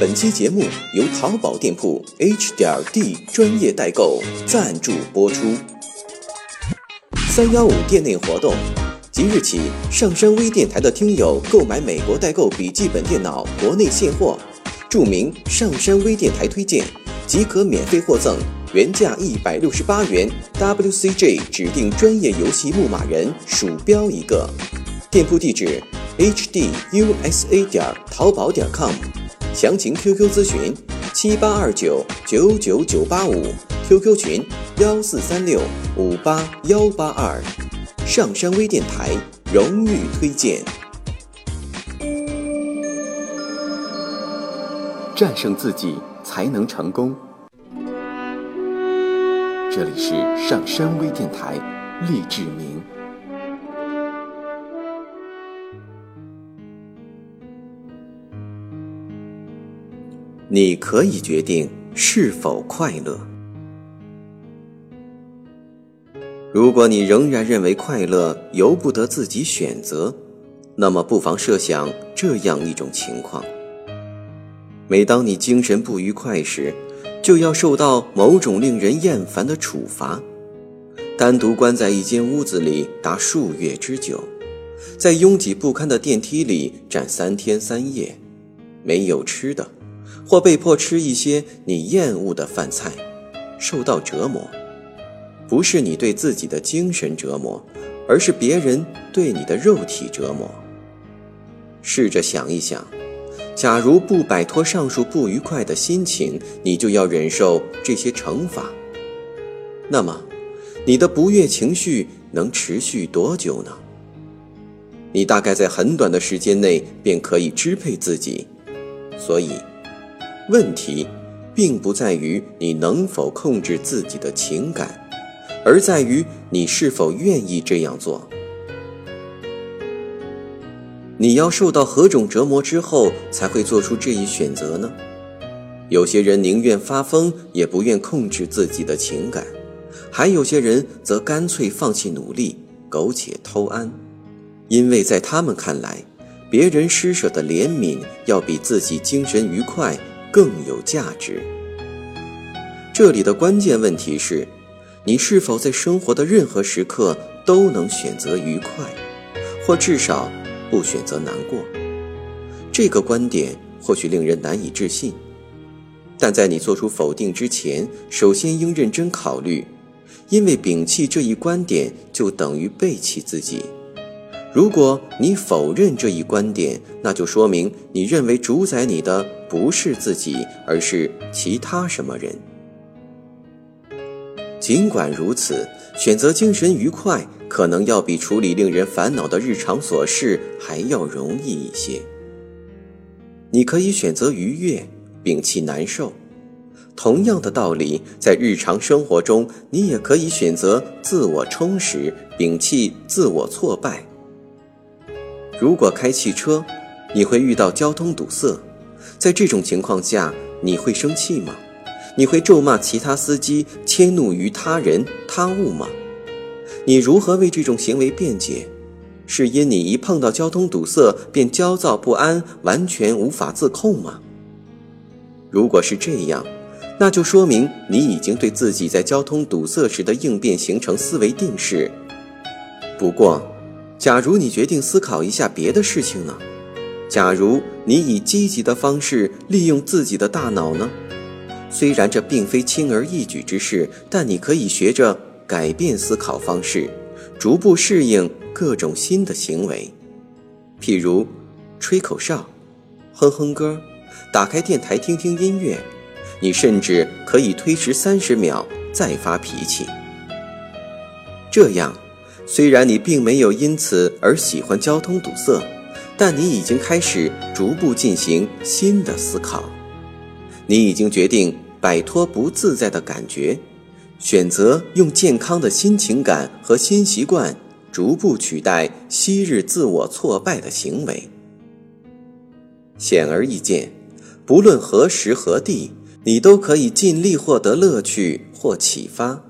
本期节目由淘宝店铺 H 点 D 专业代购赞助播出。三幺五店内活动，即日起，上山微电台的听友购买美国代购笔记本电脑国内现货，注明上山微电台推荐，即可免费获赠原价一百六十八元 WCG 指定专业游戏牧马人鼠标一个。店铺地址：hdusa 点淘宝点 com。详情 QQ 咨询：七八二九九九九八五，QQ 群：幺四三六五八幺八二。上山微电台荣誉推荐。战胜自己才能成功。这里是上山微电台，励志明。你可以决定是否快乐。如果你仍然认为快乐由不得自己选择，那么不妨设想这样一种情况：每当你精神不愉快时，就要受到某种令人厌烦的处罚，单独关在一间屋子里达数月之久，在拥挤不堪的电梯里站三天三夜，没有吃的。或被迫吃一些你厌恶的饭菜，受到折磨，不是你对自己的精神折磨，而是别人对你的肉体折磨。试着想一想，假如不摆脱上述不愉快的心情，你就要忍受这些惩罚，那么，你的不悦情绪能持续多久呢？你大概在很短的时间内便可以支配自己，所以。问题，并不在于你能否控制自己的情感，而在于你是否愿意这样做。你要受到何种折磨之后才会做出这一选择呢？有些人宁愿发疯，也不愿控制自己的情感；还有些人则干脆放弃努力，苟且偷安，因为在他们看来，别人施舍的怜悯要比自己精神愉快。更有价值。这里的关键问题是，你是否在生活的任何时刻都能选择愉快，或至少不选择难过？这个观点或许令人难以置信，但在你做出否定之前，首先应认真考虑，因为摒弃这一观点就等于背弃自己。如果你否认这一观点，那就说明你认为主宰你的不是自己，而是其他什么人。尽管如此，选择精神愉快可能要比处理令人烦恼的日常琐事还要容易一些。你可以选择愉悦，摒弃难受。同样的道理，在日常生活中，你也可以选择自我充实，摒弃自我挫败。如果开汽车，你会遇到交通堵塞，在这种情况下，你会生气吗？你会咒骂其他司机，迁怒于他人他物吗？你如何为这种行为辩解？是因你一碰到交通堵塞便焦躁不安，完全无法自控吗？如果是这样，那就说明你已经对自己在交通堵塞时的应变形成思维定式。不过，假如你决定思考一下别的事情呢？假如你以积极的方式利用自己的大脑呢？虽然这并非轻而易举之事，但你可以学着改变思考方式，逐步适应各种新的行为，譬如吹口哨、哼哼歌、打开电台听听音乐。你甚至可以推迟三十秒再发脾气，这样。虽然你并没有因此而喜欢交通堵塞，但你已经开始逐步进行新的思考。你已经决定摆脱不自在的感觉，选择用健康的新情感和新习惯逐步取代昔日自我挫败的行为。显而易见，不论何时何地，你都可以尽力获得乐趣或启发。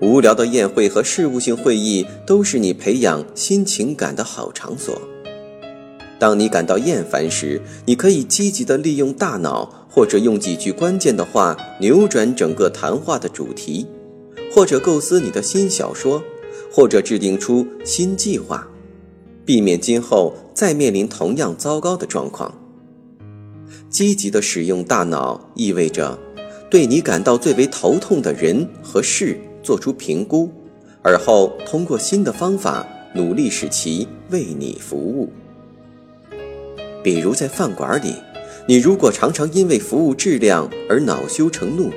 无聊的宴会和事务性会议都是你培养新情感的好场所。当你感到厌烦时，你可以积极地利用大脑，或者用几句关键的话扭转整个谈话的主题，或者构思你的新小说，或者制定出新计划，避免今后再面临同样糟糕的状况。积极地使用大脑意味着，对你感到最为头痛的人和事做出评估，而后通过新的方法努力使其为你服务。比如在饭馆里，你如果常常因为服务质量而恼羞成怒，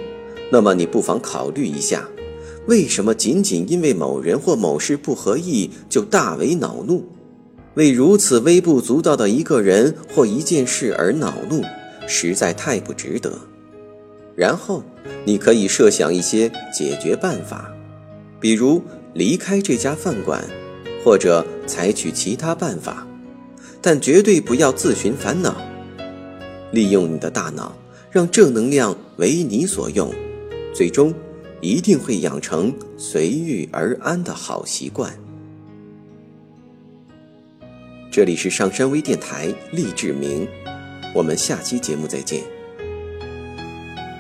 那么你不妨考虑一下，为什么仅仅因为某人或某事不合意就大为恼怒？为如此微不足道的一个人或一件事而恼怒，实在太不值得。然后，你可以设想一些解决办法，比如离开这家饭馆，或者采取其他办法。但绝对不要自寻烦恼，利用你的大脑，让正能量为你所用，最终一定会养成随遇而安的好习惯。这里是上山微电台励志明，我们下期节目再见。